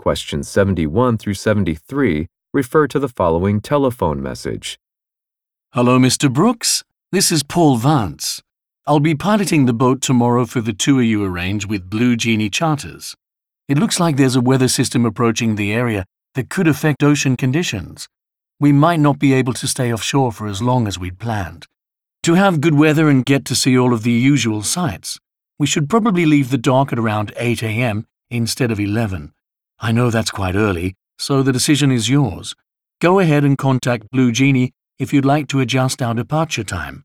Questions 71 through 73 refer to the following telephone message. Hello, Mr. Brooks. This is Paul Vance. I'll be piloting the boat tomorrow for the tour you arrange with Blue Genie Charters. It looks like there's a weather system approaching the area that could affect ocean conditions. We might not be able to stay offshore for as long as we'd planned. To have good weather and get to see all of the usual sights, we should probably leave the dock at around 8 a.m. instead of 11. I know that's quite early, so the decision is yours. Go ahead and contact Blue Genie if you'd like to adjust our departure time.